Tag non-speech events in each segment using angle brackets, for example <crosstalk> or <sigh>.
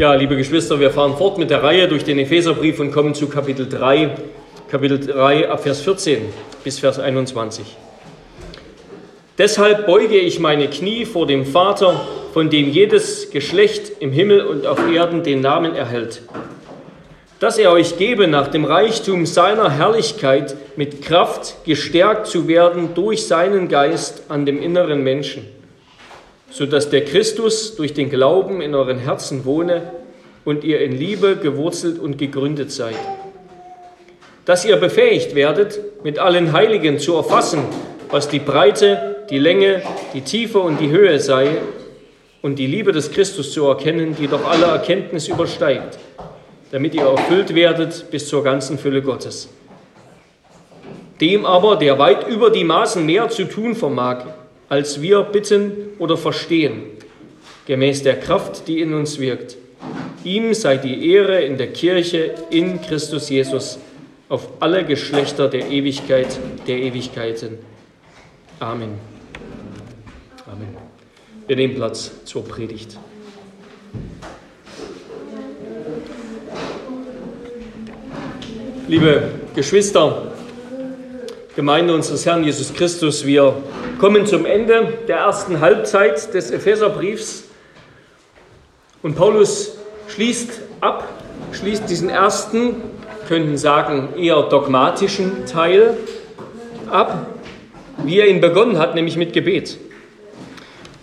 Ja, liebe Geschwister, wir fahren fort mit der Reihe durch den Epheserbrief und kommen zu Kapitel 3, Kapitel 3 ab Vers 14 bis Vers 21. Deshalb beuge ich meine Knie vor dem Vater, von dem jedes Geschlecht im Himmel und auf Erden den Namen erhält, dass er euch gebe, nach dem Reichtum seiner Herrlichkeit mit Kraft gestärkt zu werden durch seinen Geist an dem inneren Menschen so dass der Christus durch den Glauben in euren Herzen wohne und ihr in Liebe gewurzelt und gegründet seid. Dass ihr befähigt werdet, mit allen Heiligen zu erfassen, was die Breite, die Länge, die Tiefe und die Höhe sei, und die Liebe des Christus zu erkennen, die doch alle Erkenntnis übersteigt, damit ihr erfüllt werdet bis zur ganzen Fülle Gottes. Dem aber, der weit über die Maßen mehr zu tun vermag, als wir bitten oder verstehen, gemäß der Kraft, die in uns wirkt. Ihm sei die Ehre in der Kirche in Christus Jesus auf alle Geschlechter der Ewigkeit der Ewigkeiten. Amen. Amen. Wir nehmen Platz zur Predigt. Liebe Geschwister, Gemeinde unseres Herrn Jesus Christus, wir kommen zum Ende der ersten Halbzeit des Epheserbriefs und Paulus schließt ab, schließt diesen ersten, könnten sagen, eher dogmatischen Teil ab, wie er ihn begonnen hat, nämlich mit Gebet.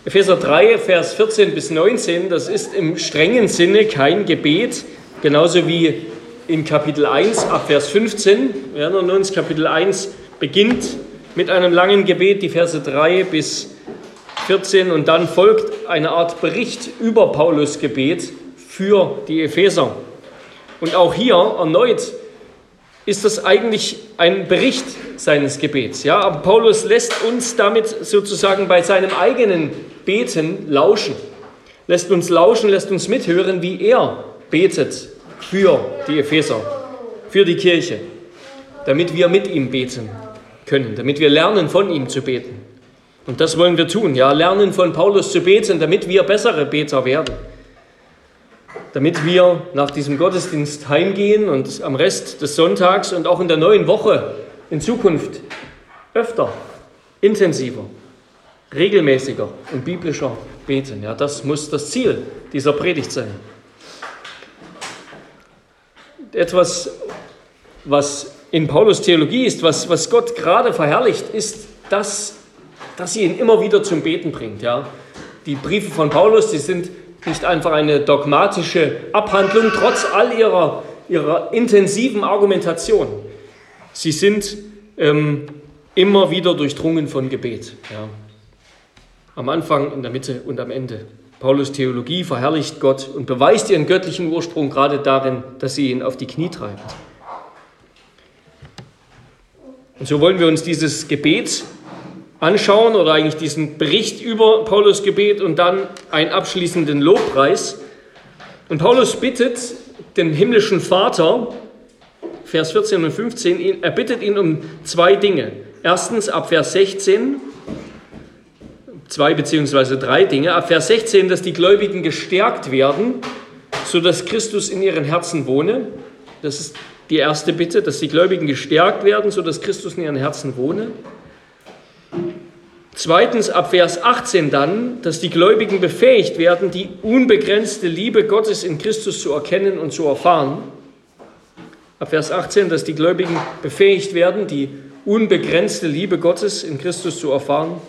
Epheser 3, Vers 14 bis 19, das ist im strengen Sinne kein Gebet, genauso wie in Kapitel 1 ab Vers 15. Wir erinnern uns, Kapitel 1 beginnt mit einem langen Gebet, die Verse 3 bis 14, und dann folgt eine Art Bericht über Paulus Gebet für die Epheser. Und auch hier erneut ist das eigentlich ein Bericht seines Gebets. Ja, aber Paulus lässt uns damit sozusagen bei seinem eigenen Beten lauschen. Lässt uns lauschen, lässt uns mithören, wie er betet für die Epheser, für die Kirche, damit wir mit ihm beten können, damit wir lernen, von ihm zu beten. Und das wollen wir tun, ja, lernen von Paulus zu beten, damit wir bessere Beter werden. Damit wir nach diesem Gottesdienst heimgehen und am Rest des Sonntags und auch in der neuen Woche in Zukunft öfter, intensiver, regelmäßiger und biblischer beten. Ja, das muss das Ziel dieser Predigt sein. Etwas, was in Paulus Theologie ist, was, was Gott gerade verherrlicht, ist, dass, dass sie ihn immer wieder zum Beten bringt. Ja? Die Briefe von Paulus, die sind nicht einfach eine dogmatische Abhandlung, trotz all ihrer, ihrer intensiven Argumentation. Sie sind ähm, immer wieder durchdrungen von Gebet. Ja? Am Anfang, in der Mitte und am Ende. Paulus Theologie verherrlicht Gott und beweist ihren göttlichen Ursprung gerade darin, dass sie ihn auf die Knie treibt. Und so wollen wir uns dieses Gebet anschauen oder eigentlich diesen Bericht über Paulus Gebet und dann einen abschließenden Lobpreis. Und Paulus bittet den himmlischen Vater, Vers 14 und 15, er bittet ihn um zwei Dinge. Erstens ab Vers 16, zwei beziehungsweise drei Dinge. Ab Vers 16, dass die Gläubigen gestärkt werden, sodass Christus in ihren Herzen wohne. Das ist die erste Bitte, dass die Gläubigen gestärkt werden, sodass Christus in ihren Herzen wohne. Zweitens ab Vers 18 dann, dass die Gläubigen befähigt werden, die unbegrenzte Liebe Gottes in Christus zu erkennen und zu erfahren. Ab Vers 18, dass die Gläubigen befähigt werden, die unbegrenzte Liebe Gottes in Christus zu erfahren.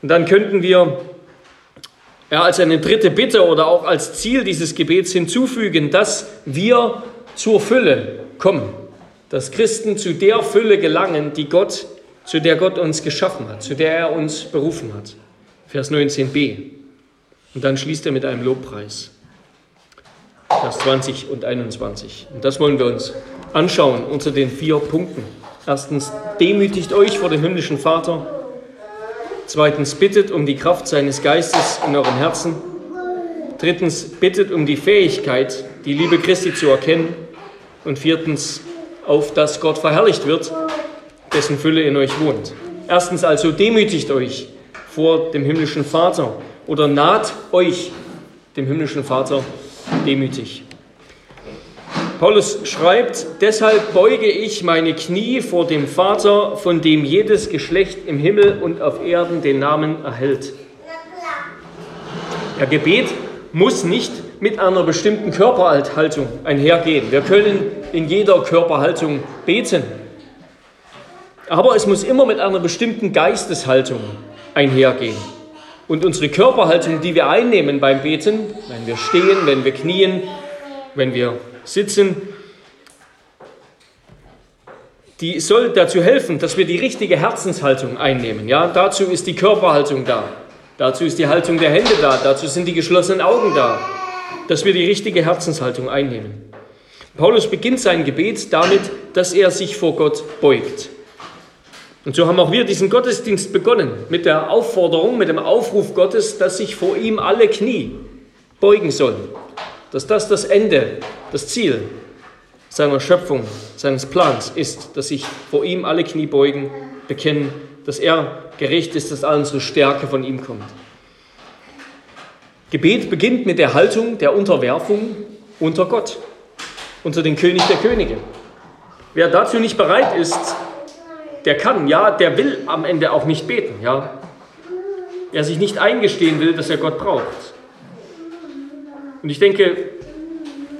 Und dann könnten wir ja, als eine dritte Bitte oder auch als Ziel dieses Gebets hinzufügen, dass wir zur Fülle kommen, dass Christen zu der Fülle gelangen, die Gott, zu der Gott uns geschaffen hat, zu der er uns berufen hat. Vers 19b. Und dann schließt er mit einem Lobpreis. Vers 20 und 21. Und das wollen wir uns anschauen unter den vier Punkten. Erstens, demütigt euch vor dem himmlischen Vater. Zweitens, bittet um die Kraft seines Geistes in euren Herzen. Drittens, bittet um die Fähigkeit, die Liebe Christi zu erkennen. Und viertens, auf dass Gott verherrlicht wird, dessen Fülle in euch wohnt. Erstens also, demütigt euch vor dem himmlischen Vater oder naht euch dem himmlischen Vater demütig. Paulus schreibt, deshalb beuge ich meine Knie vor dem Vater, von dem jedes Geschlecht im Himmel und auf Erden den Namen erhält. Ja, Gebet muss nicht mit einer bestimmten Körperhaltung einhergehen. Wir können in jeder Körperhaltung beten. Aber es muss immer mit einer bestimmten Geisteshaltung einhergehen. Und unsere Körperhaltung, die wir einnehmen beim Beten, wenn wir stehen, wenn wir knien, wenn wir sitzen, die soll dazu helfen, dass wir die richtige Herzenshaltung einnehmen. Ja, dazu ist die Körperhaltung da. Dazu ist die Haltung der Hände da. Dazu sind die geschlossenen Augen da. Dass wir die richtige Herzenshaltung einnehmen. Paulus beginnt sein Gebet damit, dass er sich vor Gott beugt. Und so haben auch wir diesen Gottesdienst begonnen mit der Aufforderung, mit dem Aufruf Gottes, dass sich vor ihm alle Knie beugen sollen. Dass das das Ende, das Ziel seiner Schöpfung, seines Plans ist, dass sich vor ihm alle Knie beugen, bekennen, dass er gerecht ist, dass all unsere Stärke von ihm kommt. Gebet beginnt mit der Haltung der Unterwerfung unter Gott, unter den König der Könige. Wer dazu nicht bereit ist, der kann, ja, der will am Ende auch nicht beten, ja. Er sich nicht eingestehen will, dass er Gott braucht. Und ich denke,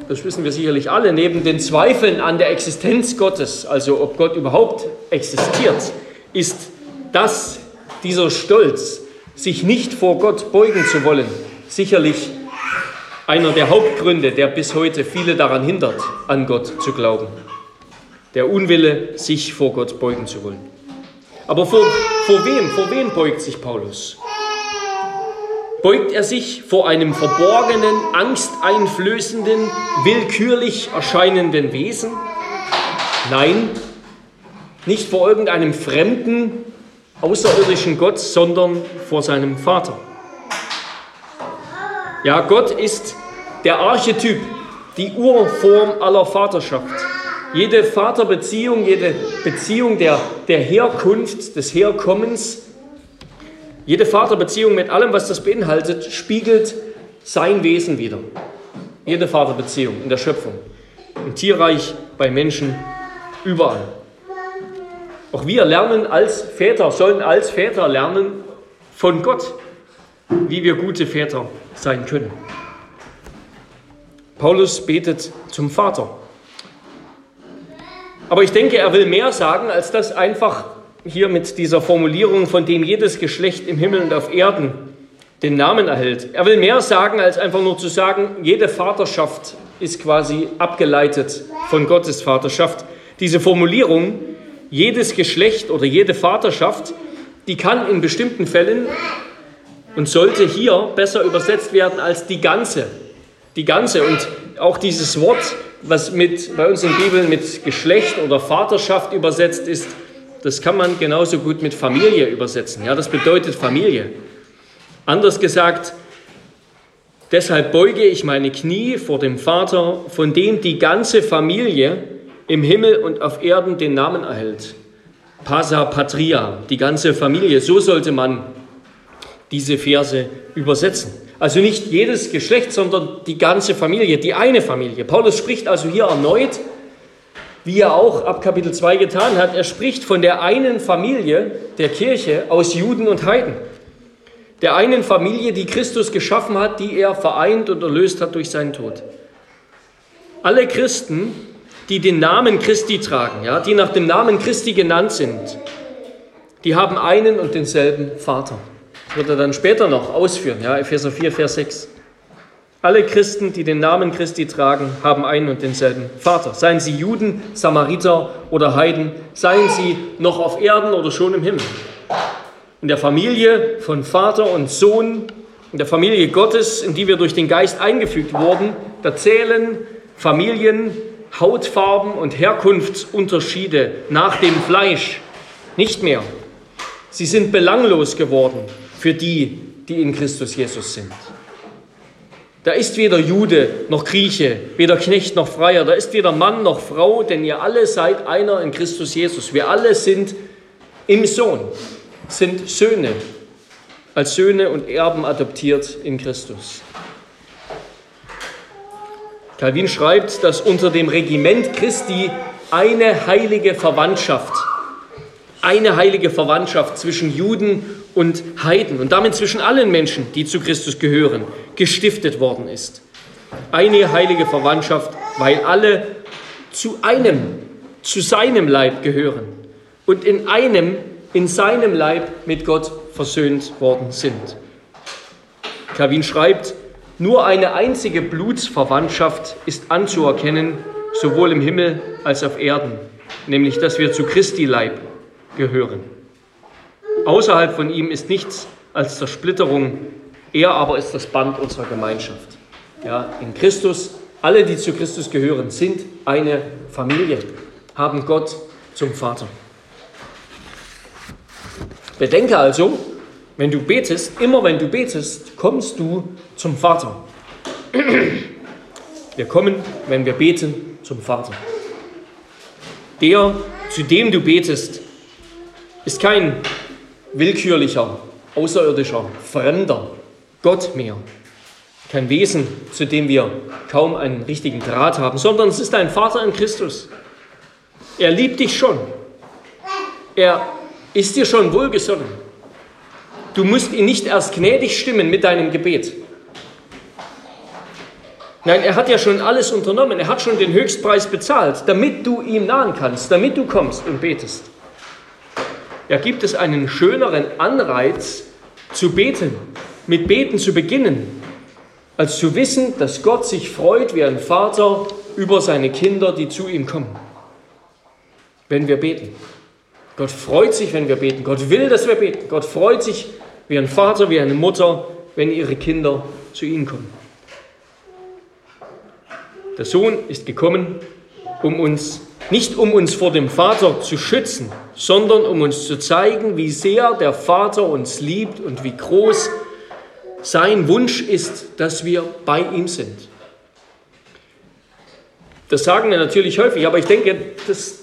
das wissen wir sicherlich alle, neben den Zweifeln an der Existenz Gottes, also ob Gott überhaupt existiert, ist das, dieser Stolz, sich nicht vor Gott beugen zu wollen, sicherlich einer der Hauptgründe, der bis heute viele daran hindert, an Gott zu glauben der Unwille, sich vor Gott beugen zu wollen. Aber vor, vor wem, vor wem beugt sich Paulus? Beugt er sich vor einem verborgenen, angsteinflößenden, willkürlich erscheinenden Wesen? Nein, nicht vor irgendeinem fremden, außerirdischen Gott, sondern vor seinem Vater. Ja, Gott ist der Archetyp, die Urform aller Vaterschaft. Jede Vaterbeziehung, jede Beziehung der, der Herkunft, des Herkommens, jede Vaterbeziehung mit allem, was das beinhaltet, spiegelt sein Wesen wider. Jede Vaterbeziehung in der Schöpfung, im Tierreich, bei Menschen, überall. Auch wir lernen als Väter, sollen als Väter lernen von Gott, wie wir gute Väter sein können. Paulus betet zum Vater. Aber ich denke, er will mehr sagen, als das einfach hier mit dieser Formulierung, von dem jedes Geschlecht im Himmel und auf Erden den Namen erhält. Er will mehr sagen, als einfach nur zu sagen, jede Vaterschaft ist quasi abgeleitet von Gottes Vaterschaft. Diese Formulierung, jedes Geschlecht oder jede Vaterschaft, die kann in bestimmten Fällen und sollte hier besser übersetzt werden als die ganze. Die ganze. Und auch dieses Wort was mit, bei uns in Bibeln mit Geschlecht oder Vaterschaft übersetzt ist, das kann man genauso gut mit Familie übersetzen. Ja, das bedeutet Familie. Anders gesagt, deshalb beuge ich meine Knie vor dem Vater, von dem die ganze Familie im Himmel und auf Erden den Namen erhält. Pasa Patria, die ganze Familie. So sollte man diese Verse übersetzen. Also nicht jedes Geschlecht, sondern die ganze Familie, die eine Familie. Paulus spricht also hier erneut, wie er auch ab Kapitel 2 getan hat, er spricht von der einen Familie der Kirche aus Juden und Heiden. Der einen Familie, die Christus geschaffen hat, die er vereint und erlöst hat durch seinen Tod. Alle Christen, die den Namen Christi tragen, ja, die nach dem Namen Christi genannt sind, die haben einen und denselben Vater wird er dann später noch ausführen, ja, Epheser 4, Vers 6. Alle Christen, die den Namen Christi tragen, haben einen und denselben Vater. Seien sie Juden, Samariter oder Heiden, seien sie noch auf Erden oder schon im Himmel. In der Familie von Vater und Sohn, in der Familie Gottes, in die wir durch den Geist eingefügt wurden, da zählen Familien, Hautfarben und Herkunftsunterschiede nach dem Fleisch nicht mehr. Sie sind belanglos geworden für die, die in Christus Jesus sind. Da ist weder Jude noch Grieche, weder Knecht noch Freier, da ist weder Mann noch Frau, denn ihr alle seid einer in Christus Jesus. Wir alle sind im Sohn, sind Söhne, als Söhne und Erben adoptiert in Christus. Calvin schreibt, dass unter dem Regiment Christi eine heilige Verwandtschaft, eine heilige Verwandtschaft zwischen Juden und Heiden und damit zwischen allen Menschen, die zu Christus gehören, gestiftet worden ist. Eine heilige Verwandtschaft, weil alle zu einem, zu seinem Leib gehören und in einem, in seinem Leib mit Gott versöhnt worden sind. Calvin schreibt, nur eine einzige Blutsverwandtschaft ist anzuerkennen, sowohl im Himmel als auf Erden, nämlich dass wir zu Christi Leib gehören. Außerhalb von ihm ist nichts als Zersplitterung, er aber ist das Band unserer Gemeinschaft. Ja, in Christus, alle, die zu Christus gehören, sind eine Familie, haben Gott zum Vater. Bedenke also, wenn du betest, immer wenn du betest, kommst du zum Vater. Wir kommen, wenn wir beten, zum Vater. Der, zu dem du betest, ist kein willkürlicher, außerirdischer, fremder Gott mehr. Kein Wesen, zu dem wir kaum einen richtigen Draht haben, sondern es ist ein Vater in Christus. Er liebt dich schon. Er ist dir schon wohlgesonnen. Du musst ihn nicht erst gnädig stimmen mit deinem Gebet. Nein, er hat ja schon alles unternommen. Er hat schon den Höchstpreis bezahlt, damit du ihm nahen kannst, damit du kommst und betest. Ja, gibt es einen schöneren Anreiz zu beten, mit Beten zu beginnen, als zu wissen, dass Gott sich freut wie ein Vater über seine Kinder, die zu ihm kommen, wenn wir beten. Gott freut sich, wenn wir beten. Gott will, dass wir beten. Gott freut sich, wie ein Vater, wie eine Mutter, wenn ihre Kinder zu ihnen kommen. Der Sohn ist gekommen, um uns nicht um uns vor dem Vater zu schützen, sondern um uns zu zeigen, wie sehr der Vater uns liebt und wie groß sein Wunsch ist, dass wir bei ihm sind. Das sagen wir natürlich häufig, aber ich denke, dass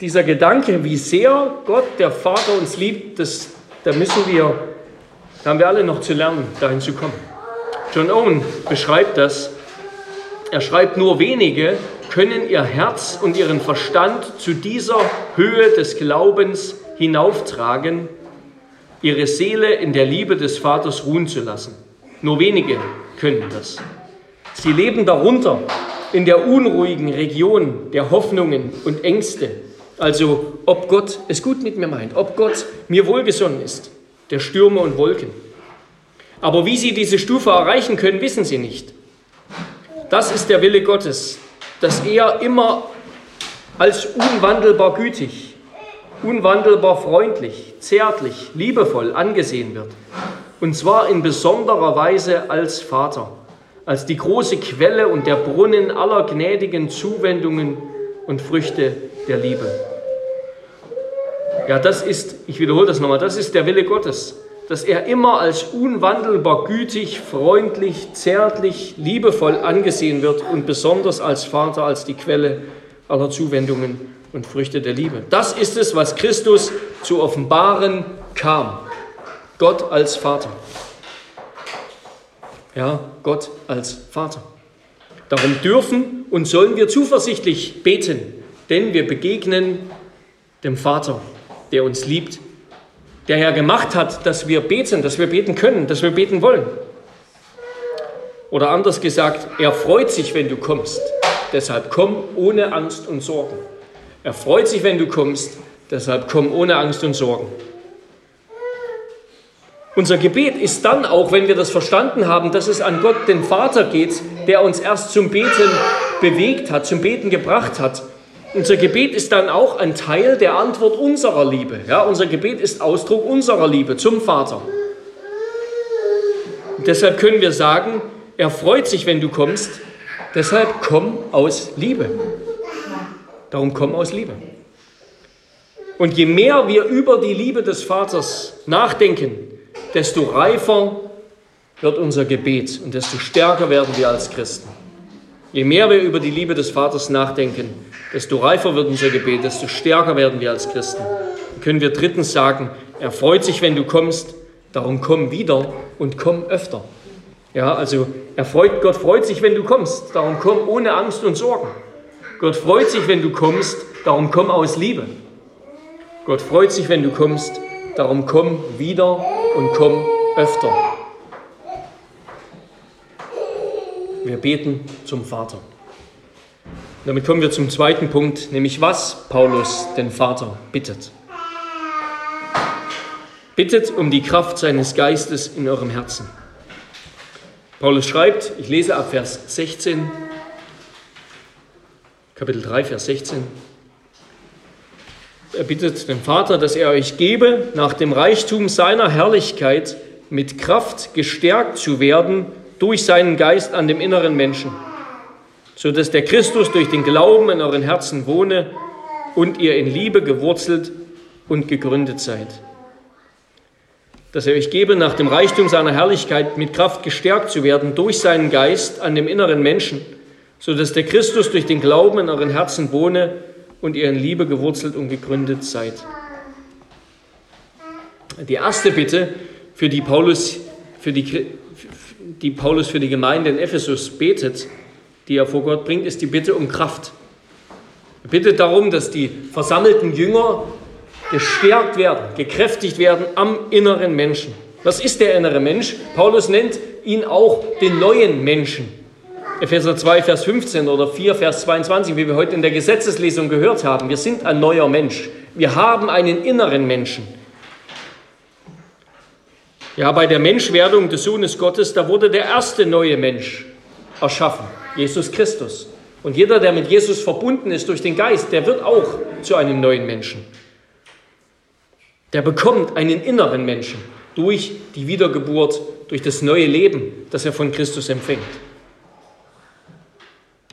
dieser Gedanke, wie sehr Gott, der Vater, uns liebt, das, da müssen wir da haben wir alle noch zu lernen, dahin zu kommen. John Owen beschreibt das. Er schreibt, nur wenige können ihr Herz und ihren Verstand zu dieser Höhe des Glaubens hinauftragen, ihre Seele in der Liebe des Vaters ruhen zu lassen. Nur wenige können das. Sie leben darunter, in der unruhigen Region der Hoffnungen und Ängste. Also ob Gott es gut mit mir meint, ob Gott mir wohlgesonnen ist der Stürme und Wolken. Aber wie sie diese Stufe erreichen können, wissen sie nicht. Das ist der Wille Gottes, dass er immer als unwandelbar gütig, unwandelbar freundlich, zärtlich, liebevoll angesehen wird. Und zwar in besonderer Weise als Vater, als die große Quelle und der Brunnen aller gnädigen Zuwendungen und Früchte der Liebe. Ja, das ist, ich wiederhole das nochmal, das ist der Wille Gottes, dass er immer als unwandelbar gütig, freundlich, zärtlich, liebevoll angesehen wird und besonders als Vater, als die Quelle aller Zuwendungen und Früchte der Liebe. Das ist es, was Christus zu offenbaren kam. Gott als Vater. Ja, Gott als Vater. Darum dürfen und sollen wir zuversichtlich beten, denn wir begegnen dem Vater der uns liebt, der ja gemacht hat, dass wir beten, dass wir beten können, dass wir beten wollen. Oder anders gesagt, er freut sich, wenn du kommst. Deshalb komm ohne Angst und Sorgen. Er freut sich, wenn du kommst. Deshalb komm ohne Angst und Sorgen. Unser Gebet ist dann auch, wenn wir das verstanden haben, dass es an Gott, den Vater geht, der uns erst zum Beten bewegt hat, zum Beten gebracht hat unser Gebet ist dann auch ein Teil der Antwort unserer Liebe. Ja, unser Gebet ist Ausdruck unserer Liebe zum Vater. Und deshalb können wir sagen, er freut sich, wenn du kommst. Deshalb komm aus Liebe. Darum komm aus Liebe. Und je mehr wir über die Liebe des Vaters nachdenken, desto reifer wird unser Gebet und desto stärker werden wir als Christen. Je mehr wir über die Liebe des Vaters nachdenken, desto reifer wird unser Gebet, desto stärker werden wir als Christen. Dann können wir drittens sagen, er freut sich, wenn du kommst, darum komm wieder und komm öfter. Ja, also er freut, Gott freut sich, wenn du kommst. Darum komm ohne Angst und Sorgen. Gott freut sich, wenn du kommst. Darum komm aus Liebe. Gott freut sich, wenn du kommst. Darum komm wieder und komm öfter. Wir beten zum Vater. Damit kommen wir zum zweiten Punkt, nämlich was Paulus den Vater bittet. Bittet um die Kraft seines Geistes in eurem Herzen. Paulus schreibt, ich lese ab Vers 16, Kapitel 3, Vers 16. Er bittet den Vater, dass er euch gebe, nach dem Reichtum seiner Herrlichkeit mit Kraft gestärkt zu werden durch seinen Geist an dem inneren Menschen, so dass der Christus durch den Glauben in euren Herzen wohne und ihr in Liebe gewurzelt und gegründet seid dass er euch gebe, nach dem Reichtum seiner Herrlichkeit mit Kraft gestärkt zu werden durch seinen Geist an dem inneren Menschen, so dass der Christus durch den Glauben in euren Herzen wohne und ihr in Liebe gewurzelt und gegründet seid. Die erste Bitte, für die Paulus für die, die Paulus für die Gemeinde in Ephesus betet, die er vor Gott bringt, ist die Bitte um Kraft. Er bittet darum, dass die versammelten Jünger gestärkt werden, gekräftigt werden am inneren Menschen. Was ist der innere Mensch? Paulus nennt ihn auch den neuen Menschen. Epheser 2, Vers 15 oder 4, Vers 22, wie wir heute in der Gesetzeslesung gehört haben. Wir sind ein neuer Mensch. Wir haben einen inneren Menschen. Ja, bei der Menschwerdung des Sohnes Gottes, da wurde der erste neue Mensch erschaffen, Jesus Christus. Und jeder, der mit Jesus verbunden ist durch den Geist, der wird auch zu einem neuen Menschen der bekommt einen inneren Menschen durch die Wiedergeburt, durch das neue Leben, das er von Christus empfängt.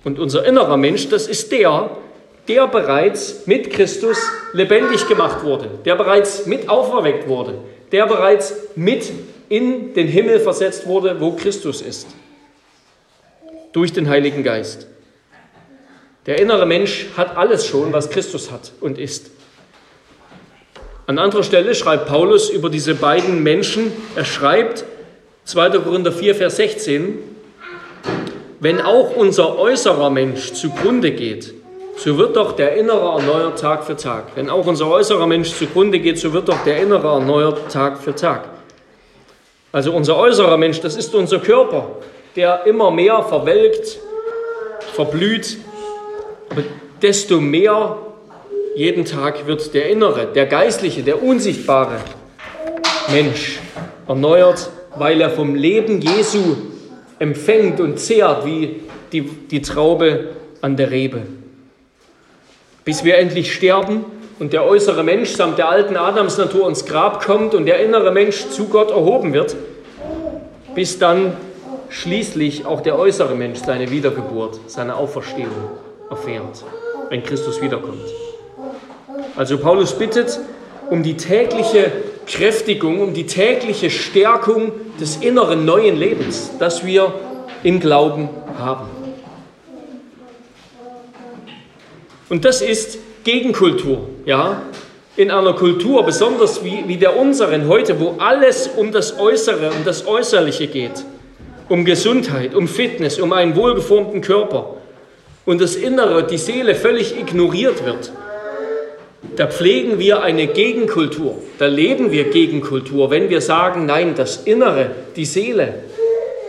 Und unser innerer Mensch, das ist der, der bereits mit Christus lebendig gemacht wurde, der bereits mit auferweckt wurde, der bereits mit in den Himmel versetzt wurde, wo Christus ist, durch den Heiligen Geist. Der innere Mensch hat alles schon, was Christus hat und ist. An anderer Stelle schreibt Paulus über diese beiden Menschen, er schreibt 2. Korinther 4, Vers 16, wenn auch unser äußerer Mensch zugrunde geht, so wird doch der innere erneuert Tag für Tag. Wenn auch unser äußerer Mensch zugrunde geht, so wird doch der innere erneuert Tag für Tag. Also unser äußerer Mensch, das ist unser Körper, der immer mehr verwelkt, verblüht, aber desto mehr jeden Tag wird der innere, der geistliche, der unsichtbare Mensch erneuert, weil er vom Leben Jesu empfängt und zehrt wie die, die Traube an der Rebe. Bis wir endlich sterben und der äußere Mensch samt der alten Adamsnatur ins Grab kommt und der innere Mensch zu Gott erhoben wird, bis dann schließlich auch der äußere Mensch seine Wiedergeburt, seine Auferstehung erfährt, wenn Christus wiederkommt. Also Paulus bittet um die tägliche Kräftigung, um die tägliche Stärkung des inneren neuen Lebens, das wir im Glauben haben. Und das ist Gegenkultur, ja? In einer Kultur, besonders wie, wie der unseren heute, wo alles um das Äußere, um das Äußerliche geht, um Gesundheit, um Fitness, um einen wohlgeformten Körper und das Innere, die Seele völlig ignoriert wird da pflegen wir eine Gegenkultur, da leben wir Gegenkultur, wenn wir sagen, nein, das Innere, die Seele,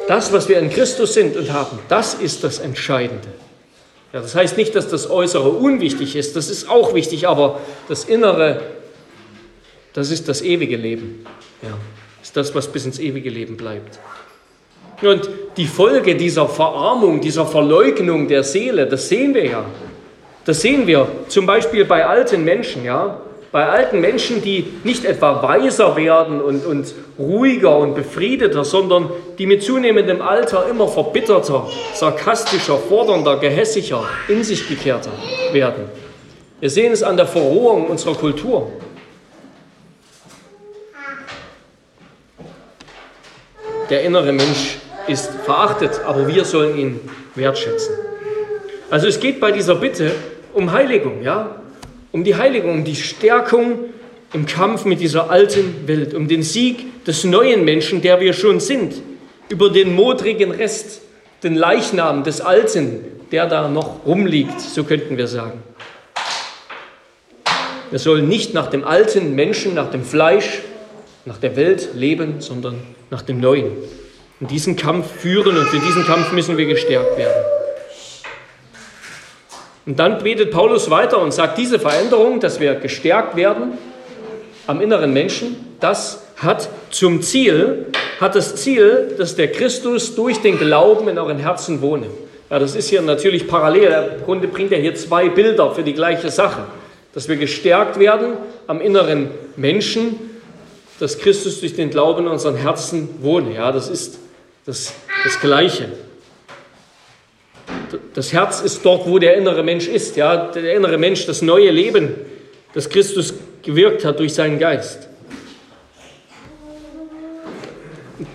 das, was wir in Christus sind und haben, das ist das Entscheidende. Ja, das heißt nicht, dass das Äußere unwichtig ist, das ist auch wichtig, aber das Innere, das ist das ewige Leben. Ja, ist das, was bis ins ewige Leben bleibt. Und die Folge dieser Verarmung, dieser Verleugnung der Seele, das sehen wir ja. Das sehen wir zum Beispiel bei alten Menschen, ja. Bei alten Menschen, die nicht etwa weiser werden und, und ruhiger und befriedeter, sondern die mit zunehmendem Alter immer verbitterter, sarkastischer, fordernder, gehässiger, in sich gekehrter werden. Wir sehen es an der Verrohung unserer Kultur. Der innere Mensch ist verachtet, aber wir sollen ihn wertschätzen. Also es geht bei dieser Bitte um Heiligung, ja? Um die Heiligung, um die Stärkung im Kampf mit dieser alten Welt, um den Sieg des neuen Menschen, der wir schon sind, über den modrigen Rest, den Leichnam des Alten, der da noch rumliegt, so könnten wir sagen. Wir sollen nicht nach dem alten Menschen, nach dem Fleisch, nach der Welt leben, sondern nach dem Neuen. Und diesen Kampf führen und für diesen Kampf müssen wir gestärkt werden. Und dann betet Paulus weiter und sagt, diese Veränderung, dass wir gestärkt werden am inneren Menschen, das hat zum Ziel, hat das Ziel, dass der Christus durch den Glauben in euren Herzen wohne. Ja, das ist hier natürlich parallel. Im Grunde bringt er hier zwei Bilder für die gleiche Sache dass wir gestärkt werden am inneren Menschen, dass Christus durch den Glauben in unseren Herzen wohne. Ja, das ist das, das Gleiche. Das Herz ist dort, wo der innere Mensch ist. Ja, der innere Mensch, das neue Leben, das Christus gewirkt hat durch seinen Geist.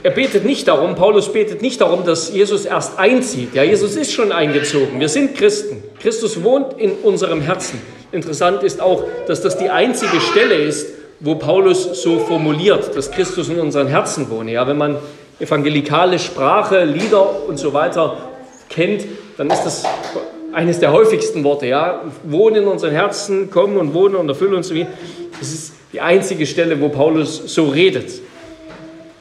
Er betet nicht darum, Paulus betet nicht darum, dass Jesus erst einzieht. Ja, Jesus ist schon eingezogen. Wir sind Christen. Christus wohnt in unserem Herzen. Interessant ist auch, dass das die einzige Stelle ist, wo Paulus so formuliert, dass Christus in unseren Herzen wohne. Ja, wenn man evangelikale Sprache, Lieder und so weiter kennt, dann ist das eines der häufigsten Worte. Ja, wohnen in unseren Herzen, kommen und wohnen und erfüllen uns. Das ist die einzige Stelle, wo Paulus so redet.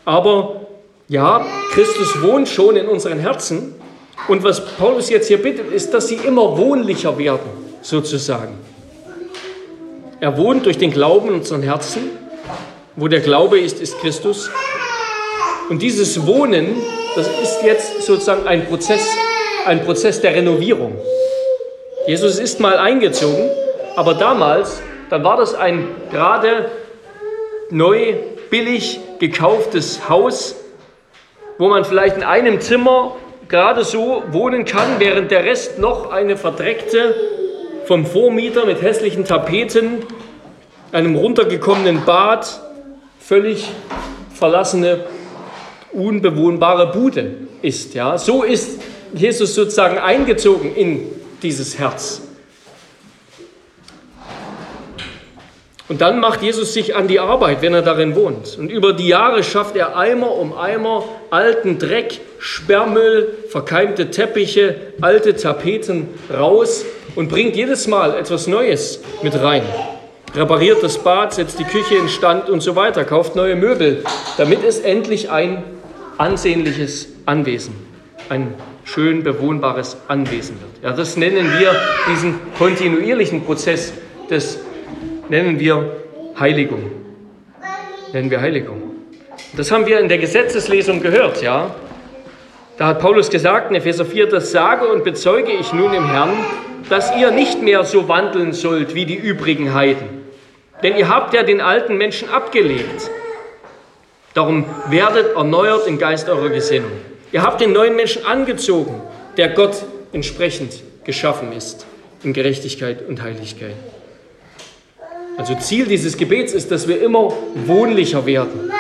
Aber ja, Christus wohnt schon in unseren Herzen. Und was Paulus jetzt hier bittet, ist, dass sie immer wohnlicher werden, sozusagen. Er wohnt durch den Glauben in unseren Herzen. Wo der Glaube ist, ist Christus. Und dieses Wohnen, das ist jetzt sozusagen ein Prozess, ein Prozess der Renovierung. Jesus ist mal eingezogen, aber damals, dann war das ein gerade neu, billig gekauftes Haus, wo man vielleicht in einem Zimmer gerade so wohnen kann, während der Rest noch eine verdreckte vom Vormieter mit hässlichen Tapeten, einem runtergekommenen Bad, völlig verlassene, unbewohnbare Bude ist. Ja? So ist Jesus sozusagen eingezogen in dieses Herz. Und dann macht Jesus sich an die Arbeit, wenn er darin wohnt. Und über die Jahre schafft er Eimer um Eimer alten Dreck, Sperrmüll, verkeimte Teppiche, alte Tapeten raus und bringt jedes Mal etwas Neues mit rein. Repariert das Bad, setzt die Küche in Stand und so weiter, kauft neue Möbel, damit es endlich ein ansehnliches Anwesen, ein schön bewohnbares Anwesen wird. Ja, das nennen wir diesen kontinuierlichen Prozess, das nennen wir Heiligung. Nennen wir Heiligung. Das haben wir in der Gesetzeslesung gehört, ja. Da hat Paulus gesagt in Epheser 4, das sage und bezeuge ich nun im Herrn, dass ihr nicht mehr so wandeln sollt wie die übrigen Heiden. Denn ihr habt ja den alten Menschen abgelegt. Darum werdet erneuert im Geist eurer Gesinnung. Ihr habt den neuen Menschen angezogen, der Gott entsprechend geschaffen ist, in Gerechtigkeit und Heiligkeit. Also Ziel dieses Gebets ist, dass wir immer wohnlicher werden,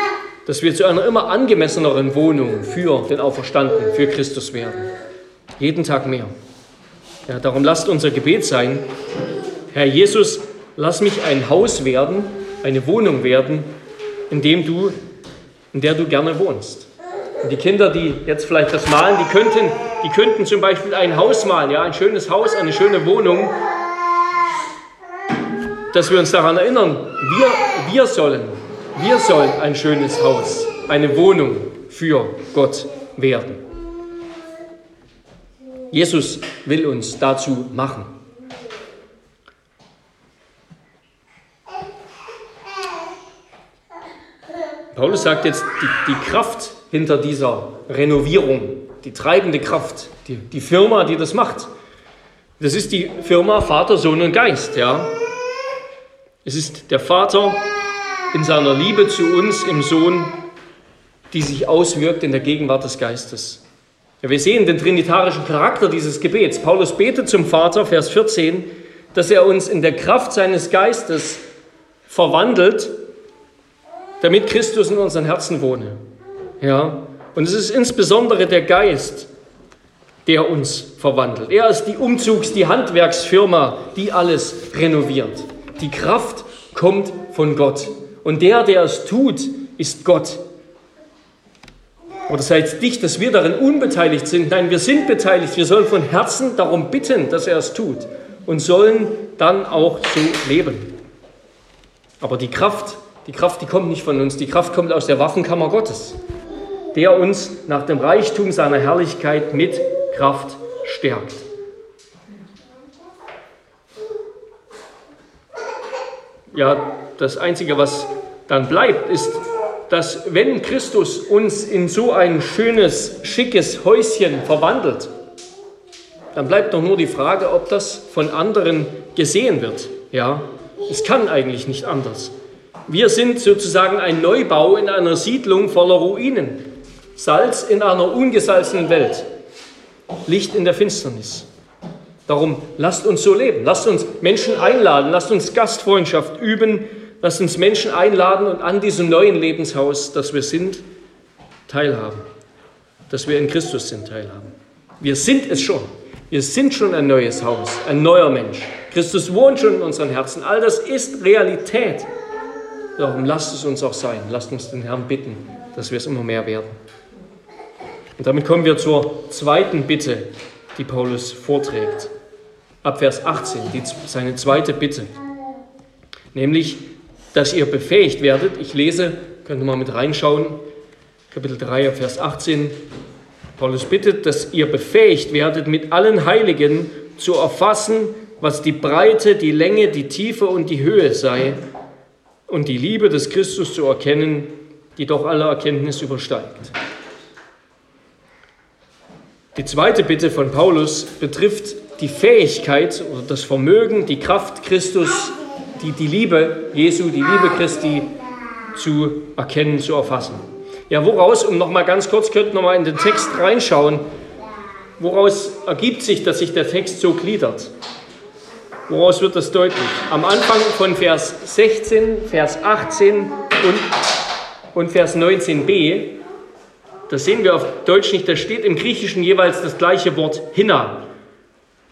dass wir zu einer immer angemesseneren Wohnung für den Auferstandenen, für Christus werden. Jeden Tag mehr. Ja, darum lasst unser Gebet sein, Herr Jesus, lass mich ein Haus werden, eine Wohnung werden, in, dem du, in der du gerne wohnst. Und die Kinder, die jetzt vielleicht das malen, die könnten, die könnten zum Beispiel ein Haus malen, ja, ein schönes Haus, eine schöne Wohnung, dass wir uns daran erinnern, wir, wir sollen, wir sollen ein schönes Haus, eine Wohnung für Gott werden. Jesus will uns dazu machen. Paulus sagt jetzt, die, die, Kraft hinter dieser Renovierung, die treibende Kraft, die, die Firma, die das macht, das ist die Firma Vater, Sohn und Geist. Ja? Es ist der Vater in seiner Liebe zu uns im Sohn, die sich auswirkt in der Gegenwart des Geistes. Ja, wir sehen den trinitarischen Charakter dieses Gebets. Paulus betet zum Vater, Vers 14, dass er uns in der Kraft seines Geistes verwandelt, damit Christus in unseren Herzen wohne. Ja, und es ist insbesondere der Geist, der uns verwandelt. Er ist die Umzugs-, die Handwerksfirma, die alles renoviert. Die Kraft kommt von Gott. Und der, der es tut, ist Gott. Oder sei es nicht, dass wir darin unbeteiligt sind. Nein, wir sind beteiligt. Wir sollen von Herzen darum bitten, dass er es tut und sollen dann auch so leben. Aber die Kraft, die Kraft, die kommt nicht von uns. Die Kraft kommt aus der Waffenkammer Gottes, der uns nach dem Reichtum seiner Herrlichkeit mit Kraft stärkt. Ja, das Einzige, was dann bleibt, ist dass wenn Christus uns in so ein schönes, schickes Häuschen verwandelt, dann bleibt doch nur die Frage, ob das von anderen gesehen wird. Ja, es kann eigentlich nicht anders. Wir sind sozusagen ein Neubau in einer Siedlung voller Ruinen, Salz in einer ungesalzenen Welt, Licht in der Finsternis. Darum lasst uns so leben, lasst uns Menschen einladen, lasst uns Gastfreundschaft üben, Lasst uns Menschen einladen und an diesem neuen Lebenshaus, das wir sind, teilhaben. Dass wir in Christus sind, teilhaben. Wir sind es schon. Wir sind schon ein neues Haus, ein neuer Mensch. Christus wohnt schon in unseren Herzen. All das ist Realität. Darum lasst es uns auch sein. Lasst uns den Herrn bitten, dass wir es immer mehr werden. Und damit kommen wir zur zweiten Bitte, die Paulus vorträgt. Ab Vers 18, die, seine zweite Bitte. Nämlich, dass ihr befähigt werdet. Ich lese, könnt ihr mal mit reinschauen, Kapitel 3, Vers 18. Paulus bittet, dass ihr befähigt werdet, mit allen Heiligen zu erfassen, was die Breite, die Länge, die Tiefe und die Höhe sei und die Liebe des Christus zu erkennen, die doch alle Erkenntnis übersteigt. Die zweite Bitte von Paulus betrifft die Fähigkeit oder das Vermögen, die Kraft Christus die, die Liebe Jesu, die Liebe Christi zu erkennen, zu erfassen. Ja, woraus, um nochmal ganz kurz, könnt nochmal in den Text reinschauen, woraus ergibt sich, dass sich der Text so gliedert? Woraus wird das deutlich? Am Anfang von Vers 16, Vers 18 und, und Vers 19b, das sehen wir auf Deutsch nicht, da steht im Griechischen jeweils das gleiche Wort hinna.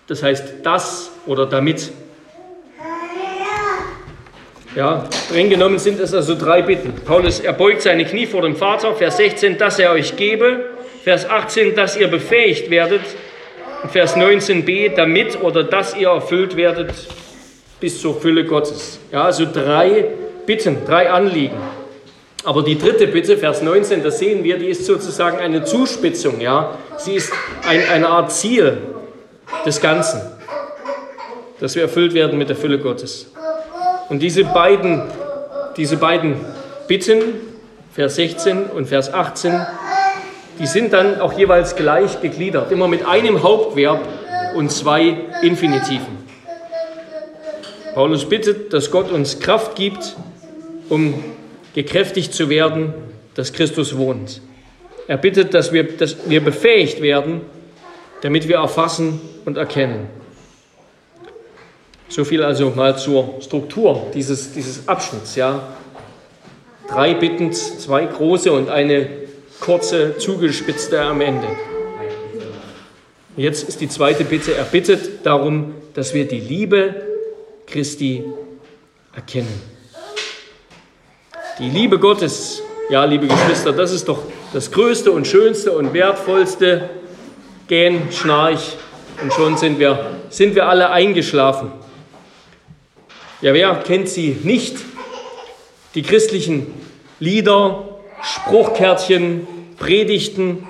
Das heißt das oder damit. Ja, streng genommen sind es also drei Bitten. Paulus, er beugt seine Knie vor dem Vater, Vers 16, dass er euch gebe, Vers 18, dass ihr befähigt werdet, Vers 19b, damit oder dass ihr erfüllt werdet bis zur Fülle Gottes. Ja, also drei Bitten, drei Anliegen. Aber die dritte Bitte, Vers 19, das sehen wir, die ist sozusagen eine Zuspitzung. Ja? Sie ist ein, eine Art Ziel des Ganzen, dass wir erfüllt werden mit der Fülle Gottes. Und diese beiden, diese beiden Bitten, Vers 16 und Vers 18, die sind dann auch jeweils gleich gegliedert, immer mit einem Hauptverb und zwei Infinitiven. Paulus bittet, dass Gott uns Kraft gibt, um gekräftigt zu werden, dass Christus wohnt. Er bittet, dass wir, dass wir befähigt werden, damit wir erfassen und erkennen. So viel also mal zur Struktur dieses, dieses Abschnitts. Ja. Drei Bitten, zwei große und eine kurze, zugespitzte am Ende. Jetzt ist die zweite Bitte, er bittet darum, dass wir die Liebe Christi erkennen. Die Liebe Gottes, ja, liebe Geschwister, das ist doch das Größte und Schönste und Wertvollste. Gähn, Schnarch und schon sind wir, sind wir alle eingeschlafen. Ja, wer kennt sie nicht? Die christlichen Lieder, Spruchkärtchen, Predigten,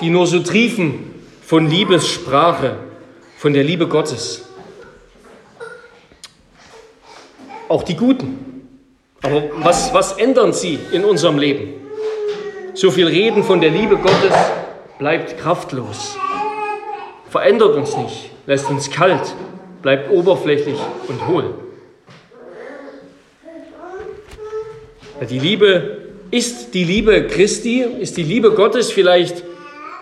die nur so triefen von Liebessprache, von der Liebe Gottes. Auch die Guten. Aber was, was ändern sie in unserem Leben? So viel Reden von der Liebe Gottes bleibt kraftlos, verändert uns nicht, lässt uns kalt, bleibt oberflächlich und hohl. Die Liebe ist die Liebe Christi, ist die Liebe Gottes vielleicht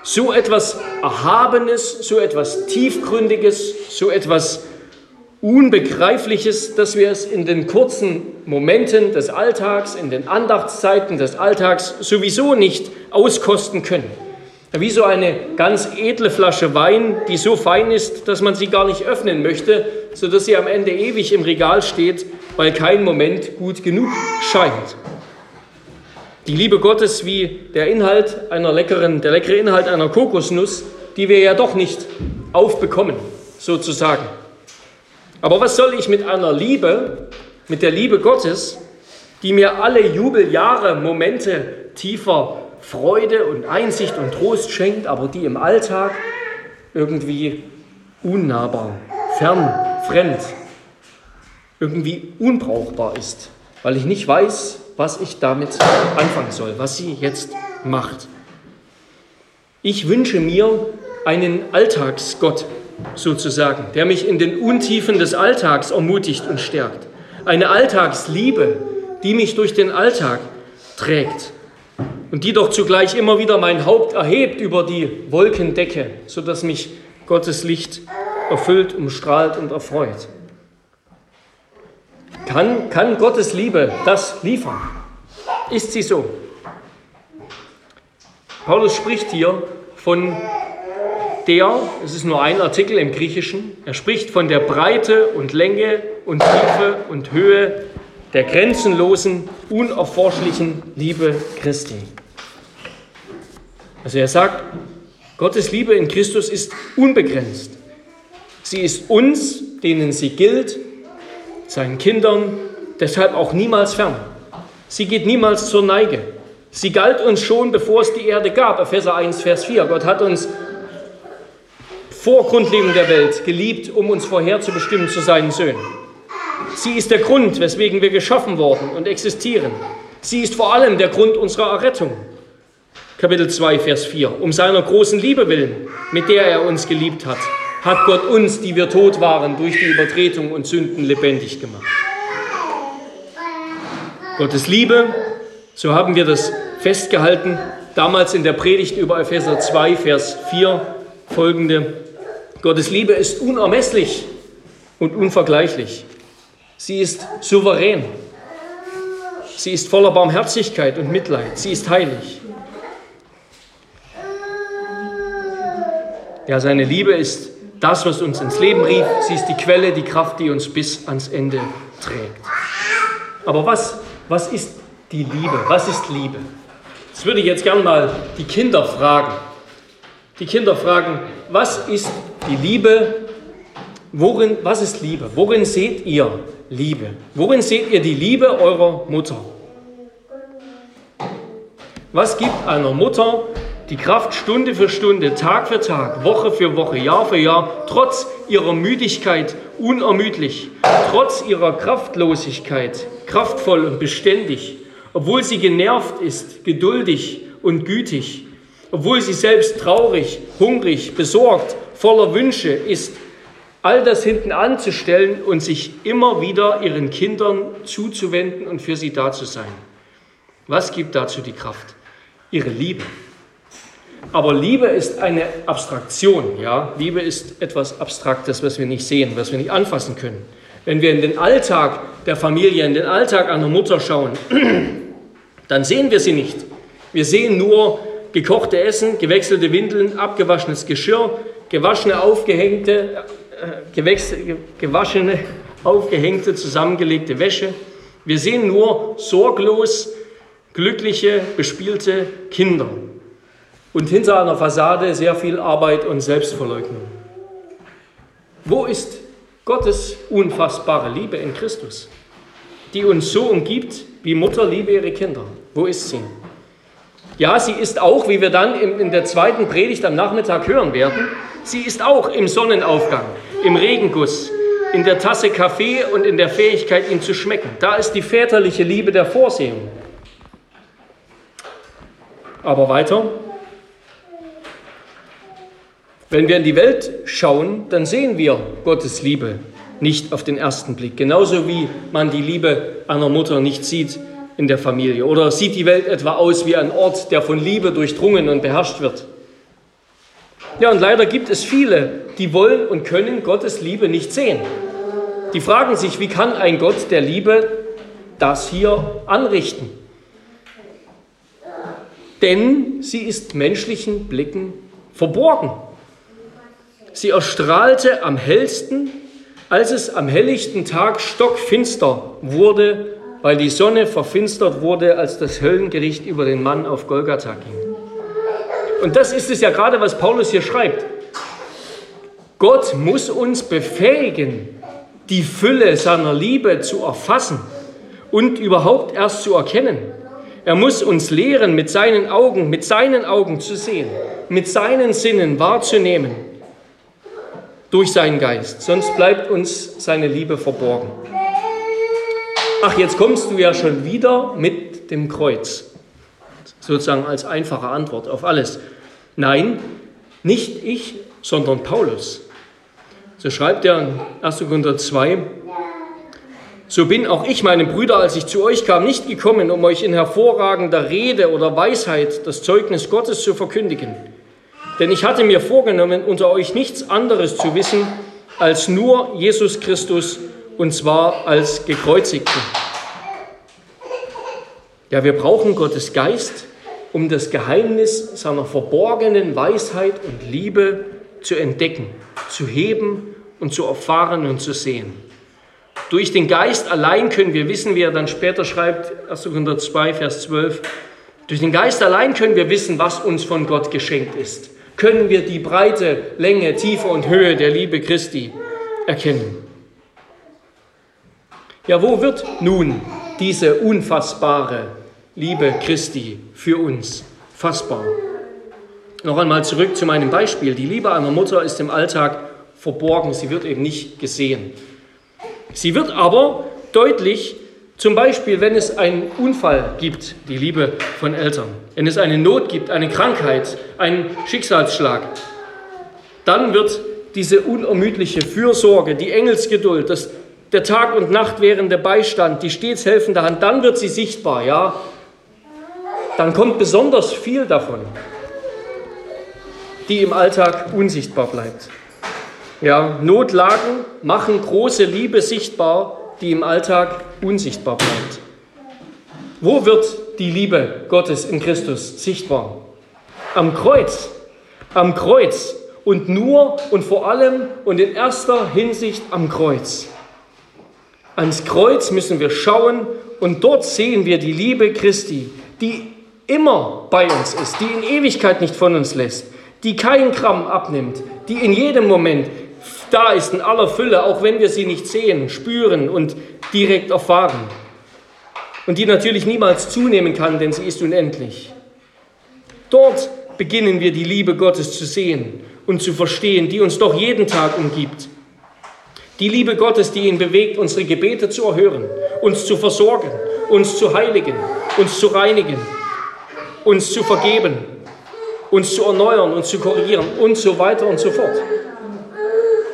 so etwas Erhabenes, so etwas Tiefgründiges, so etwas Unbegreifliches, dass wir es in den kurzen Momenten des Alltags, in den Andachtszeiten des Alltags sowieso nicht auskosten können. Wie so eine ganz edle Flasche Wein, die so fein ist, dass man sie gar nicht öffnen möchte, sodass sie am Ende ewig im Regal steht, weil kein Moment gut genug scheint. Die Liebe Gottes wie der Inhalt einer leckeren, der leckere Inhalt einer Kokosnuss, die wir ja doch nicht aufbekommen, sozusagen. Aber was soll ich mit einer Liebe, mit der Liebe Gottes, die mir alle Jubeljahre Momente tiefer Freude und Einsicht und Trost schenkt, aber die im Alltag irgendwie unnahbar, fern, fremd, irgendwie unbrauchbar ist, weil ich nicht weiß, was ich damit anfangen soll, was sie jetzt macht. Ich wünsche mir einen Alltagsgott sozusagen, der mich in den Untiefen des Alltags ermutigt und stärkt. Eine Alltagsliebe, die mich durch den Alltag trägt und die doch zugleich immer wieder mein Haupt erhebt über die Wolkendecke, sodass mich Gottes Licht erfüllt, umstrahlt und erfreut. Kann, kann Gottes Liebe das liefern? Ist sie so? Paulus spricht hier von der, es ist nur ein Artikel im Griechischen, er spricht von der Breite und Länge und Tiefe und Höhe der grenzenlosen, unerforschlichen Liebe Christi. Also er sagt, Gottes Liebe in Christus ist unbegrenzt. Sie ist uns, denen sie gilt, seinen Kindern, deshalb auch niemals fern. Sie geht niemals zur Neige. Sie galt uns schon, bevor es die Erde gab. Epheser 1, Vers 4. Gott hat uns vor Grundlegung der Welt geliebt, um uns vorherzubestimmen zu seinen Söhnen. Sie ist der Grund, weswegen wir geschaffen worden und existieren. Sie ist vor allem der Grund unserer Errettung. Kapitel 2, Vers 4. Um seiner großen Liebe willen, mit der er uns geliebt hat, hat Gott uns, die wir tot waren, durch die Übertretung und Sünden lebendig gemacht. Gottes Liebe, so haben wir das festgehalten, damals in der Predigt über Epheser 2, Vers 4 folgende. Gottes Liebe ist unermesslich und unvergleichlich. Sie ist souverän. Sie ist voller Barmherzigkeit und Mitleid. Sie ist heilig. Ja, seine Liebe ist das, was uns ins Leben rief. Sie ist die Quelle, die Kraft, die uns bis ans Ende trägt. Aber was, was ist die Liebe? Was ist Liebe? Das würde ich jetzt gern mal die Kinder fragen. Die Kinder fragen, was ist die Liebe? Worin, was ist Liebe? Worin seht ihr Liebe? Worin seht ihr die Liebe eurer Mutter? Was gibt einer Mutter die Kraft Stunde für Stunde, Tag für Tag, Woche für Woche, Jahr für Jahr, trotz ihrer Müdigkeit unermüdlich, trotz ihrer Kraftlosigkeit kraftvoll und beständig, obwohl sie genervt ist, geduldig und gütig, obwohl sie selbst traurig, hungrig, besorgt, voller Wünsche ist, all das hinten anzustellen und sich immer wieder ihren Kindern zuzuwenden und für sie da zu sein. Was gibt dazu die Kraft? Ihre Liebe. Aber Liebe ist eine Abstraktion. Ja? Liebe ist etwas Abstraktes, was wir nicht sehen, was wir nicht anfassen können. Wenn wir in den Alltag der Familie, in den Alltag einer Mutter schauen, <clears throat> dann sehen wir sie nicht. Wir sehen nur gekochte Essen, gewechselte Windeln, abgewaschenes Geschirr, gewaschene, aufgehängte, äh, gewaschene, <laughs> aufgehängte, zusammengelegte Wäsche. Wir sehen nur sorglos glückliche, bespielte Kinder. Und hinter einer Fassade sehr viel Arbeit und Selbstverleugnung. Wo ist Gottes unfassbare Liebe in Christus, die uns so umgibt, wie Mutter liebe ihre Kinder? Wo ist sie? Ja, sie ist auch, wie wir dann in der zweiten Predigt am Nachmittag hören werden, sie ist auch im Sonnenaufgang, im Regenguss, in der Tasse Kaffee und in der Fähigkeit, ihn zu schmecken. Da ist die väterliche Liebe der Vorsehung. Aber weiter. Wenn wir in die Welt schauen, dann sehen wir Gottes Liebe nicht auf den ersten Blick. Genauso wie man die Liebe einer Mutter nicht sieht in der Familie? Oder sieht die Welt etwa aus wie ein Ort, der von Liebe durchdrungen und beherrscht wird? Ja, und leider gibt es viele, die wollen und können Gottes Liebe nicht sehen. Die fragen sich, wie kann ein Gott der Liebe das hier anrichten? Denn sie ist menschlichen Blicken verborgen. Sie erstrahlte am hellsten, als es am helllichten Tag stockfinster wurde weil die Sonne verfinstert wurde, als das Höllengericht über den Mann auf Golgatha ging. Und das ist es ja gerade, was Paulus hier schreibt. Gott muss uns befähigen, die Fülle seiner Liebe zu erfassen und überhaupt erst zu erkennen. Er muss uns lehren, mit seinen Augen, mit seinen Augen zu sehen, mit seinen Sinnen wahrzunehmen durch seinen Geist. Sonst bleibt uns seine Liebe verborgen. Ach, jetzt kommst du ja schon wieder mit dem Kreuz. Sozusagen als einfache Antwort auf alles. Nein, nicht ich, sondern Paulus. So schreibt er in 1. Korinther 2, so bin auch ich, meine Brüder, als ich zu euch kam, nicht gekommen, um euch in hervorragender Rede oder Weisheit das Zeugnis Gottes zu verkündigen. Denn ich hatte mir vorgenommen, unter euch nichts anderes zu wissen, als nur Jesus Christus, und zwar als gekreuzigten. Ja, wir brauchen Gottes Geist, um das Geheimnis seiner verborgenen Weisheit und Liebe zu entdecken, zu heben und zu erfahren und zu sehen. Durch den Geist allein können wir wissen, wie er dann später schreibt, 1. Korinther 2, Vers 12, durch den Geist allein können wir wissen, was uns von Gott geschenkt ist. Können wir die Breite, Länge, Tiefe und Höhe der Liebe Christi erkennen. Ja, wo wird nun diese unfassbare Liebe Christi für uns fassbar? Noch einmal zurück zu meinem Beispiel. Die Liebe einer Mutter ist im Alltag verborgen, sie wird eben nicht gesehen. Sie wird aber deutlich, zum Beispiel, wenn es einen Unfall gibt, die Liebe von Eltern, wenn es eine Not gibt, eine Krankheit, einen Schicksalsschlag, dann wird diese unermüdliche Fürsorge, die Engelsgeduld, das, der Tag und Nacht währende Beistand, die stets helfende Hand, dann wird sie sichtbar, ja. Dann kommt besonders viel davon, die im Alltag unsichtbar bleibt. Ja, Notlagen machen große Liebe sichtbar, die im Alltag unsichtbar bleibt. Wo wird die Liebe Gottes in Christus sichtbar? Am Kreuz. Am Kreuz. Und nur und vor allem und in erster Hinsicht am Kreuz. Ans Kreuz müssen wir schauen und dort sehen wir die Liebe Christi, die immer bei uns ist, die in Ewigkeit nicht von uns lässt, die keinen Gramm abnimmt, die in jedem Moment da ist in aller Fülle, auch wenn wir sie nicht sehen, spüren und direkt erfahren. Und die natürlich niemals zunehmen kann, denn sie ist unendlich. Dort beginnen wir die Liebe Gottes zu sehen und zu verstehen, die uns doch jeden Tag umgibt. Die Liebe Gottes, die ihn bewegt, unsere Gebete zu erhören, uns zu versorgen, uns zu heiligen, uns zu reinigen, uns zu vergeben, uns zu erneuern, uns zu korrigieren und so weiter und so fort.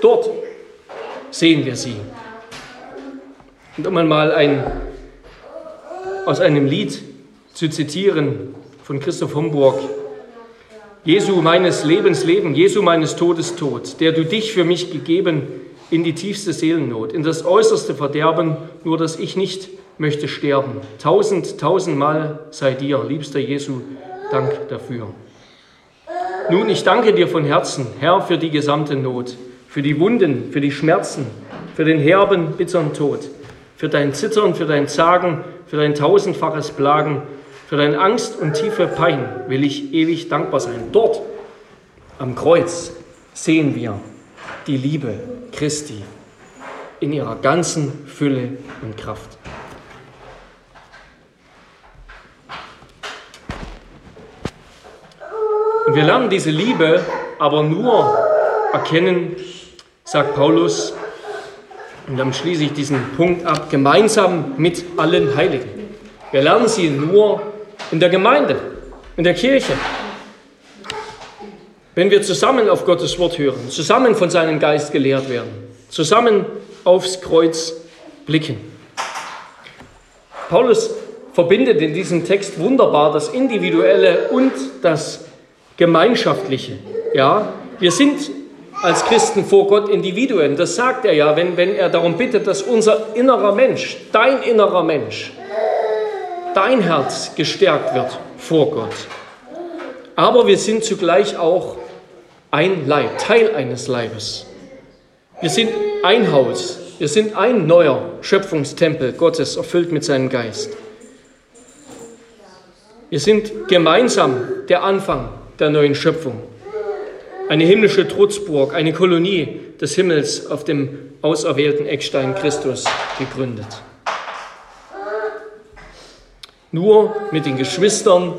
Dort sehen wir sie. Und um einmal ein, aus einem Lied zu zitieren von Christoph Homburg, Jesu meines Lebens Leben, Jesu meines Todes Tod, der du dich für mich gegeben in die tiefste Seelennot, in das äußerste Verderben, nur dass ich nicht möchte sterben. Tausend, tausendmal sei dir, liebster Jesu, Dank dafür. Nun, ich danke dir von Herzen, Herr, für die gesamte Not für die Wunden, für die Schmerzen, für den herben, bitteren Tod, für dein Zittern, für dein Zagen, für dein tausendfaches Plagen, für deine Angst und tiefe Pein will ich ewig dankbar sein. Dort am Kreuz sehen wir die Liebe Christi in ihrer ganzen Fülle und Kraft. Und wir lernen diese Liebe aber nur erkennen, sagt Paulus, und dann schließe ich diesen Punkt ab, gemeinsam mit allen Heiligen. Wir lernen sie nur in der Gemeinde, in der Kirche. Wenn wir zusammen auf Gottes Wort hören, zusammen von seinem Geist gelehrt werden, zusammen aufs Kreuz blicken. Paulus verbindet in diesem Text wunderbar das Individuelle und das Gemeinschaftliche. Ja, wir sind als Christen vor Gott Individuen. Das sagt er ja, wenn, wenn er darum bittet, dass unser innerer Mensch, dein innerer Mensch, dein Herz gestärkt wird vor Gott. Aber wir sind zugleich auch ein Leib, Teil eines Leibes. Wir sind ein Haus, wir sind ein neuer Schöpfungstempel Gottes, erfüllt mit seinem Geist. Wir sind gemeinsam der Anfang der neuen Schöpfung. Eine himmlische Trutzburg, eine Kolonie des Himmels auf dem auserwählten Eckstein Christus gegründet. Nur mit den Geschwistern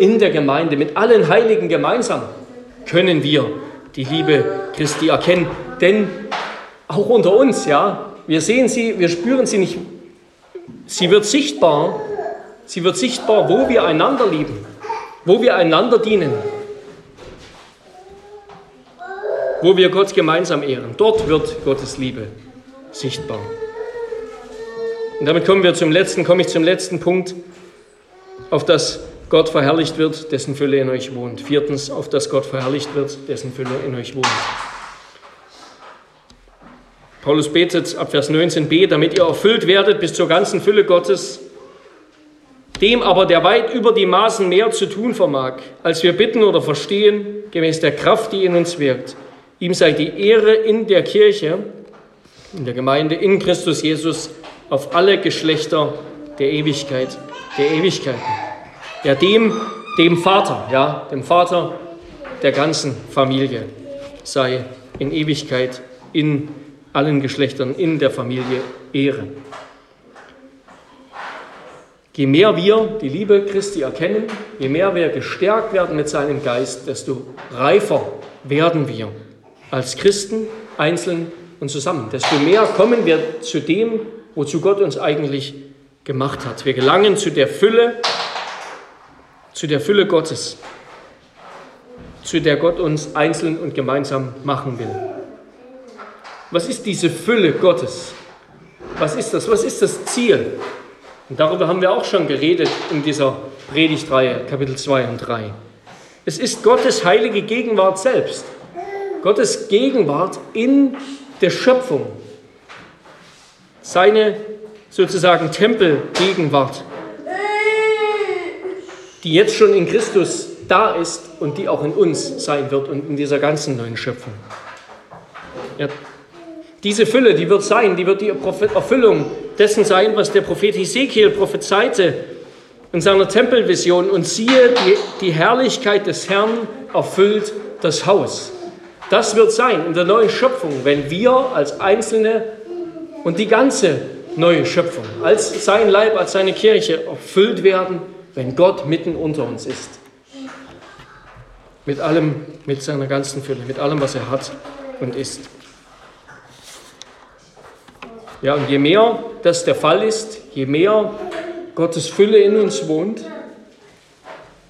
in der Gemeinde, mit allen Heiligen gemeinsam können wir die Liebe Christi erkennen. Denn auch unter uns, ja, wir sehen sie, wir spüren sie nicht. Sie wird sichtbar, sie wird sichtbar, wo wir einander lieben, wo wir einander dienen, wo wir Gott gemeinsam ehren. Dort wird Gottes Liebe sichtbar. Und damit kommen wir zum letzten, komme ich zum letzten Punkt, auf das Gott verherrlicht wird, dessen Fülle in euch wohnt. Viertens, auf das Gott verherrlicht wird, dessen Fülle in euch wohnt. Paulus betet ab Vers 19b, damit ihr erfüllt werdet bis zur ganzen Fülle Gottes, dem aber, der weit über die Maßen mehr zu tun vermag, als wir bitten oder verstehen, gemäß der Kraft, die in uns wirkt. Ihm sei die Ehre in der Kirche, in der Gemeinde, in Christus Jesus, auf alle Geschlechter der Ewigkeit, der Ewigkeiten. Ja, dem, dem Vater, ja, dem Vater der ganzen Familie sei in Ewigkeit in allen Geschlechtern in der Familie Ehre. Je mehr wir die Liebe Christi erkennen, je mehr wir gestärkt werden mit seinem Geist, desto reifer werden wir als Christen einzeln und zusammen. Desto mehr kommen wir zu dem, wozu Gott uns eigentlich gemacht hat. Wir gelangen zu der Fülle, zu der Fülle Gottes, zu der Gott uns einzeln und gemeinsam machen will. Was ist diese Fülle Gottes? Was ist das? Was ist das Ziel? Und darüber haben wir auch schon geredet in dieser Predigtreihe, Kapitel 2 und 3. Es ist Gottes heilige Gegenwart selbst. Gottes Gegenwart in der Schöpfung. Seine sozusagen Tempelgegenwart, die jetzt schon in Christus da ist und die auch in uns sein wird und in dieser ganzen neuen Schöpfung. Ja, diese Fülle, die wird sein, die wird die Erfüllung dessen sein, was der Prophet Ezekiel prophezeite in seiner Tempelvision. Und siehe, die, die Herrlichkeit des Herrn erfüllt das Haus. Das wird sein in der neuen Schöpfung, wenn wir als Einzelne und die ganze neue Schöpfung, als sein Leib, als seine Kirche erfüllt werden, wenn Gott mitten unter uns ist. Mit allem, mit seiner ganzen Fülle, mit allem, was er hat und ist. Ja, und je mehr das der Fall ist, je mehr Gottes Fülle in uns wohnt,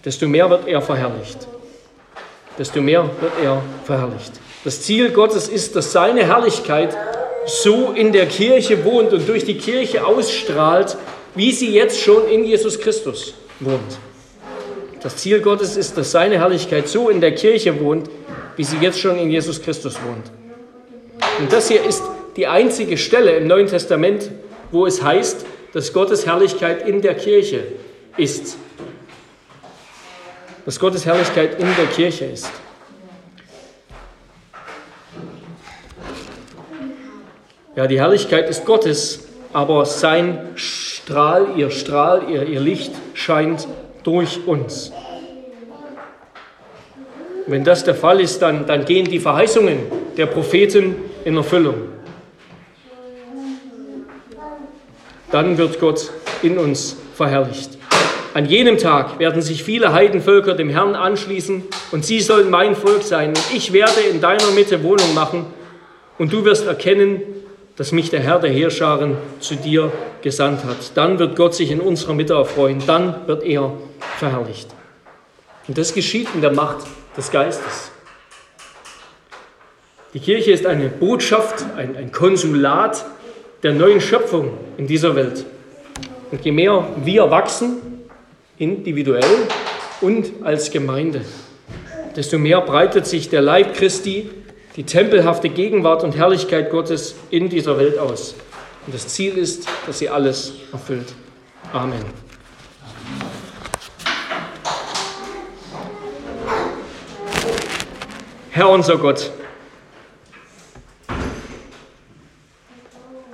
desto mehr wird er verherrlicht. Desto mehr wird er verherrlicht. Das Ziel Gottes ist, dass seine Herrlichkeit so in der Kirche wohnt und durch die Kirche ausstrahlt, wie sie jetzt schon in Jesus Christus wohnt. Das Ziel Gottes ist, dass seine Herrlichkeit so in der Kirche wohnt, wie sie jetzt schon in Jesus Christus wohnt. Und das hier ist die einzige Stelle im Neuen Testament, wo es heißt, dass Gottes Herrlichkeit in der Kirche ist. Dass Gottes Herrlichkeit in der Kirche ist. Ja, die Herrlichkeit ist Gottes, aber sein Strahl, ihr Strahl, ihr, ihr Licht scheint durch uns. Wenn das der Fall ist, dann, dann gehen die Verheißungen der Propheten in Erfüllung. dann wird Gott in uns verherrlicht. An jenem Tag werden sich viele Heidenvölker dem Herrn anschließen und sie sollen mein Volk sein. Und ich werde in deiner Mitte Wohnung machen und du wirst erkennen, dass mich der Herr der Heerscharen zu dir gesandt hat. Dann wird Gott sich in unserer Mitte erfreuen, dann wird er verherrlicht. Und das geschieht in der Macht des Geistes. Die Kirche ist eine Botschaft, ein, ein Konsulat der neuen Schöpfung in dieser Welt. Und je mehr wir wachsen, individuell und als Gemeinde, desto mehr breitet sich der Leib Christi, die tempelhafte Gegenwart und Herrlichkeit Gottes in dieser Welt aus. Und das Ziel ist, dass sie alles erfüllt. Amen. Herr unser Gott,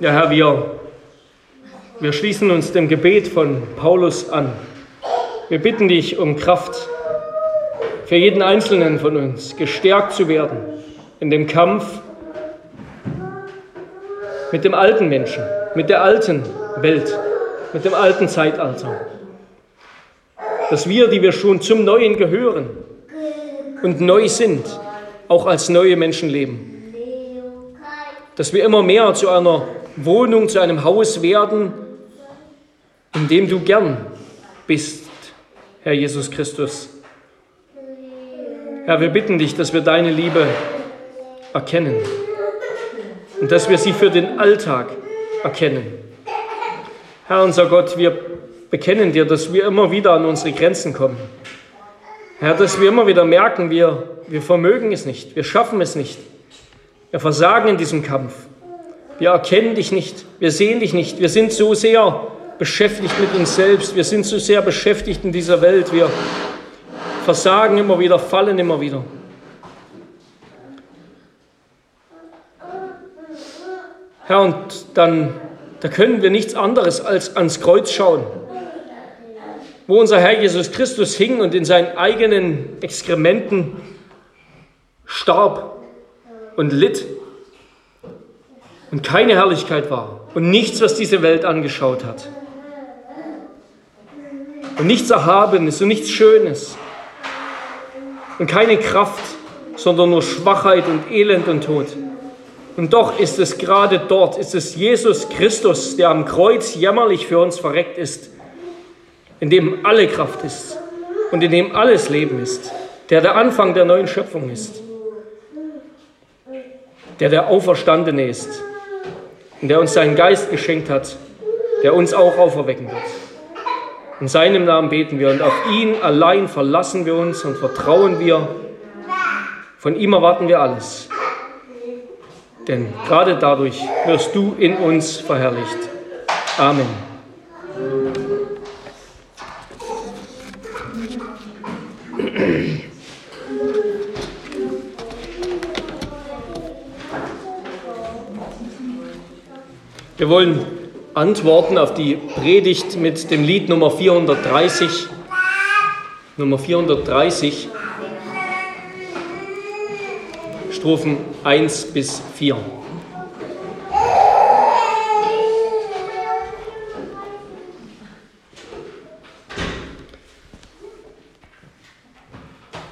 Ja, Herr, wir, wir schließen uns dem Gebet von Paulus an. Wir bitten dich um Kraft für jeden Einzelnen von uns, gestärkt zu werden in dem Kampf mit dem alten Menschen, mit der alten Welt, mit dem alten Zeitalter. Dass wir, die wir schon zum Neuen gehören und neu sind, auch als neue Menschen leben. Dass wir immer mehr zu einer Wohnung, zu einem Haus werden, in dem du gern bist, Herr Jesus Christus. Herr, wir bitten dich, dass wir deine Liebe erkennen und dass wir sie für den Alltag erkennen. Herr unser Gott, wir bekennen dir, dass wir immer wieder an unsere Grenzen kommen. Herr, dass wir immer wieder merken, wir, wir vermögen es nicht, wir schaffen es nicht. Wir versagen in diesem Kampf. Wir erkennen dich nicht, wir sehen dich nicht, wir sind so sehr beschäftigt mit uns selbst, wir sind so sehr beschäftigt in dieser Welt, wir versagen immer wieder, fallen immer wieder. Herr, und dann da können wir nichts anderes als ans Kreuz schauen, wo unser Herr Jesus Christus hing und in seinen eigenen Exkrementen starb und litt und keine Herrlichkeit war und nichts, was diese Welt angeschaut hat. Und nichts Erhabenes und nichts Schönes und keine Kraft, sondern nur Schwachheit und Elend und Tod. Und doch ist es gerade dort, ist es Jesus Christus, der am Kreuz jämmerlich für uns verreckt ist, in dem alle Kraft ist und in dem alles Leben ist, der der Anfang der neuen Schöpfung ist, der der Auferstandene ist und der uns seinen Geist geschenkt hat, der uns auch auferwecken wird. In seinem Namen beten wir und auf ihn allein verlassen wir uns und vertrauen wir. Von ihm erwarten wir alles. Denn gerade dadurch wirst du in uns verherrlicht. Amen. Wir wollen antworten auf die Predigt mit dem Lied Nummer 430. Nummer 430. Strophen 1 bis 4.